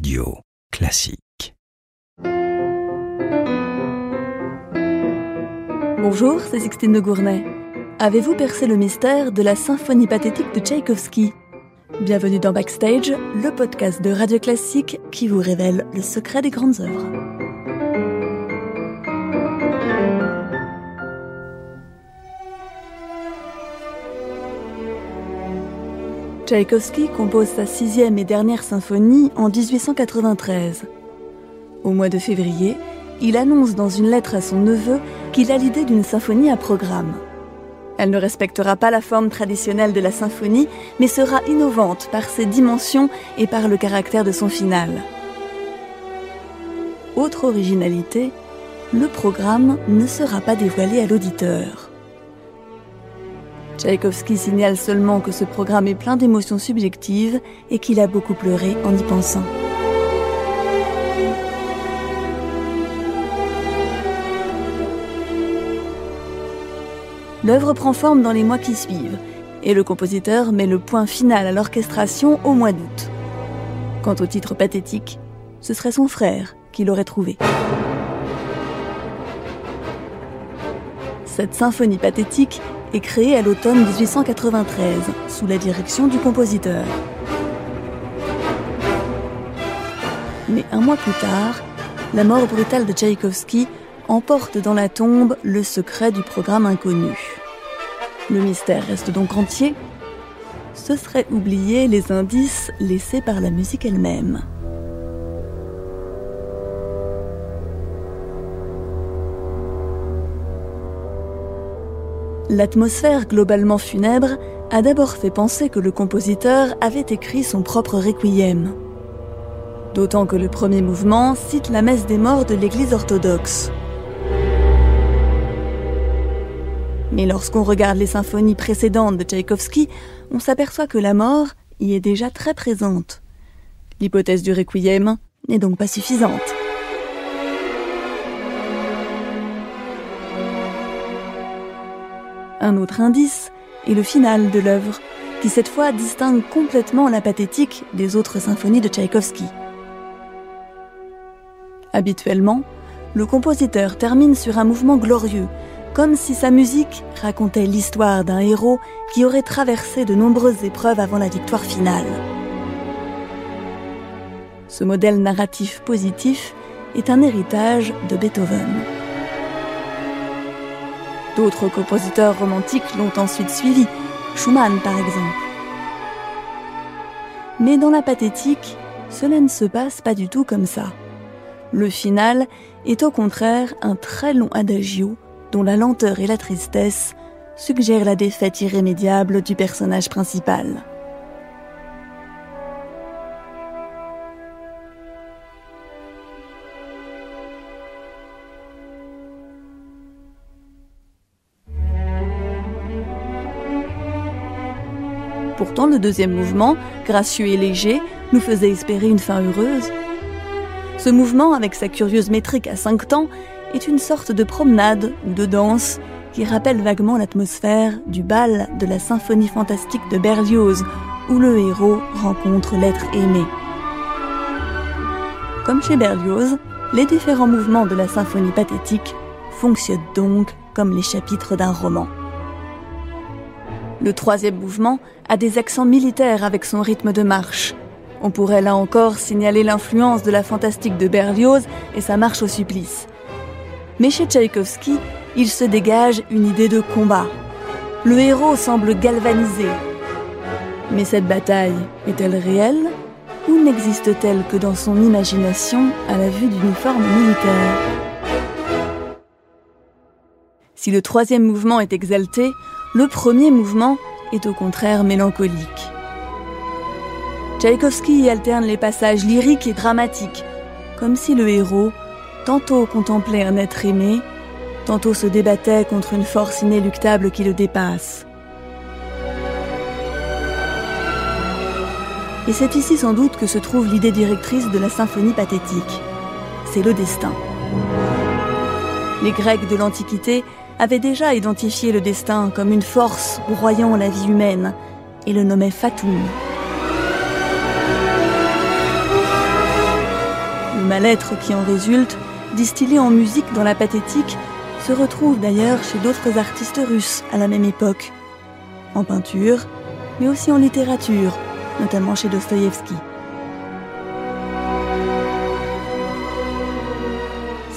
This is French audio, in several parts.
Radio Classique. Bonjour, c'est Sixtine de Gournay. Avez-vous percé le mystère de la symphonie pathétique de Tchaïkovski? Bienvenue dans Backstage, le podcast de Radio Classique qui vous révèle le secret des grandes œuvres. Tchaïkovski compose sa sixième et dernière symphonie en 1893. Au mois de février, il annonce dans une lettre à son neveu qu'il a l'idée d'une symphonie à programme. Elle ne respectera pas la forme traditionnelle de la symphonie, mais sera innovante par ses dimensions et par le caractère de son final. Autre originalité, le programme ne sera pas dévoilé à l'auditeur. Tchaïkovski signale seulement que ce programme est plein d'émotions subjectives et qu'il a beaucoup pleuré en y pensant. L'œuvre prend forme dans les mois qui suivent et le compositeur met le point final à l'orchestration au mois d'août. Quant au titre pathétique, ce serait son frère qui l'aurait trouvé. Cette symphonie pathétique est créée à l'automne 1893 sous la direction du compositeur. Mais un mois plus tard, la mort brutale de Tchaïkovski emporte dans la tombe le secret du programme inconnu. Le mystère reste donc entier. Ce serait oublier les indices laissés par la musique elle-même. L'atmosphère globalement funèbre a d'abord fait penser que le compositeur avait écrit son propre requiem. D'autant que le premier mouvement cite la messe des morts de l'Église orthodoxe. Mais lorsqu'on regarde les symphonies précédentes de Tchaïkovski, on s'aperçoit que la mort y est déjà très présente. L'hypothèse du requiem n'est donc pas suffisante. Un autre indice est le final de l'œuvre, qui cette fois distingue complètement la pathétique des autres symphonies de Tchaïkovski. Habituellement, le compositeur termine sur un mouvement glorieux, comme si sa musique racontait l'histoire d'un héros qui aurait traversé de nombreuses épreuves avant la victoire finale. Ce modèle narratif positif est un héritage de Beethoven. D'autres compositeurs romantiques l'ont ensuite suivi, Schumann par exemple. Mais dans la pathétique, cela ne se passe pas du tout comme ça. Le final est au contraire un très long adagio dont la lenteur et la tristesse suggèrent la défaite irrémédiable du personnage principal. Pourtant, le deuxième mouvement, gracieux et léger, nous faisait espérer une fin heureuse. Ce mouvement, avec sa curieuse métrique à cinq temps, est une sorte de promenade ou de danse qui rappelle vaguement l'atmosphère du bal de la symphonie fantastique de Berlioz, où le héros rencontre l'être aimé. Comme chez Berlioz, les différents mouvements de la symphonie pathétique fonctionnent donc comme les chapitres d'un roman. Le troisième mouvement a des accents militaires avec son rythme de marche. On pourrait là encore signaler l'influence de la fantastique de Berlioz et sa marche au supplice. Mais chez Tchaïkovski, il se dégage une idée de combat. Le héros semble galvanisé. Mais cette bataille est-elle réelle ou n'existe-t-elle que dans son imagination à la vue d'uniformes militaires? Si le troisième mouvement est exalté, le premier mouvement est au contraire mélancolique. Tchaïkovski y alterne les passages lyriques et dramatiques, comme si le héros tantôt contemplait un être aimé, tantôt se débattait contre une force inéluctable qui le dépasse. Et c'est ici sans doute que se trouve l'idée directrice de la symphonie pathétique. C'est le destin. Les Grecs de l'Antiquité avait déjà identifié le destin comme une force broyant la vie humaine et le nommait Fatum. mal-être qui en résulte, distillé en musique dans la pathétique, se retrouve d'ailleurs chez d'autres artistes russes à la même époque. En peinture, mais aussi en littérature, notamment chez Dostoïevski.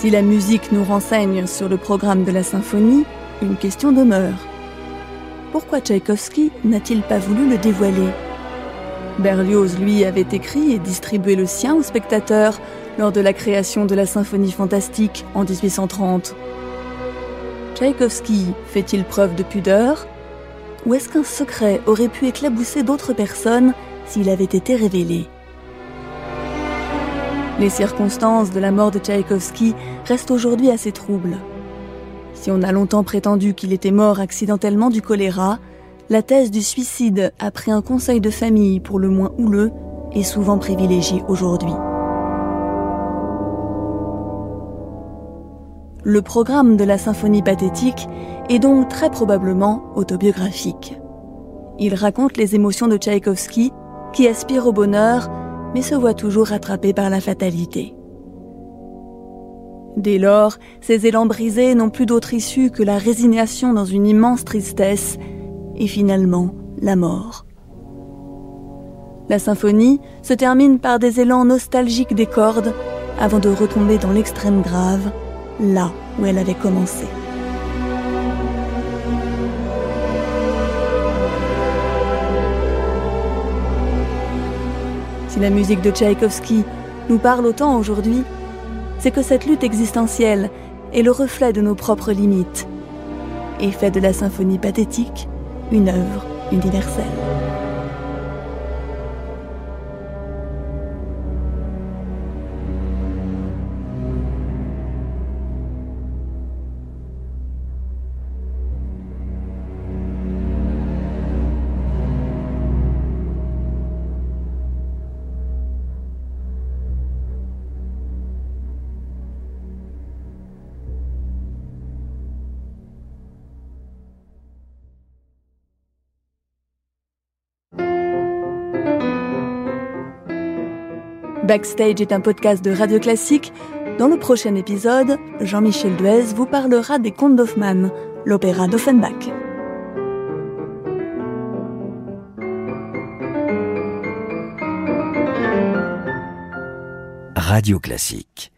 Si la musique nous renseigne sur le programme de la symphonie, une question demeure. Pourquoi Tchaïkovski n'a-t-il pas voulu le dévoiler? Berlioz, lui, avait écrit et distribué le sien aux spectateurs lors de la création de la symphonie fantastique en 1830. Tchaïkovski fait-il preuve de pudeur? Ou est-ce qu'un secret aurait pu éclabousser d'autres personnes s'il avait été révélé? Les circonstances de la mort de Tchaïkovski restent aujourd'hui assez troubles. Si on a longtemps prétendu qu'il était mort accidentellement du choléra, la thèse du suicide après un conseil de famille pour le moins houleux est souvent privilégiée aujourd'hui. Le programme de la symphonie pathétique est donc très probablement autobiographique. Il raconte les émotions de Tchaïkovski, qui aspire au bonheur, mais se voit toujours rattrapé par la fatalité. Dès lors, ces élans brisés n'ont plus d'autre issue que la résignation dans une immense tristesse et finalement la mort. La symphonie se termine par des élans nostalgiques des cordes avant de retomber dans l'extrême grave là où elle avait commencé. Si la musique de Tchaïkovski nous parle autant aujourd'hui, c'est que cette lutte existentielle est le reflet de nos propres limites et fait de la symphonie pathétique une œuvre universelle. Backstage est un podcast de Radio Classique. Dans le prochain épisode, Jean-Michel Duez vous parlera des contes d'Hoffmann, l'opéra d'Offenbach. Radio Classique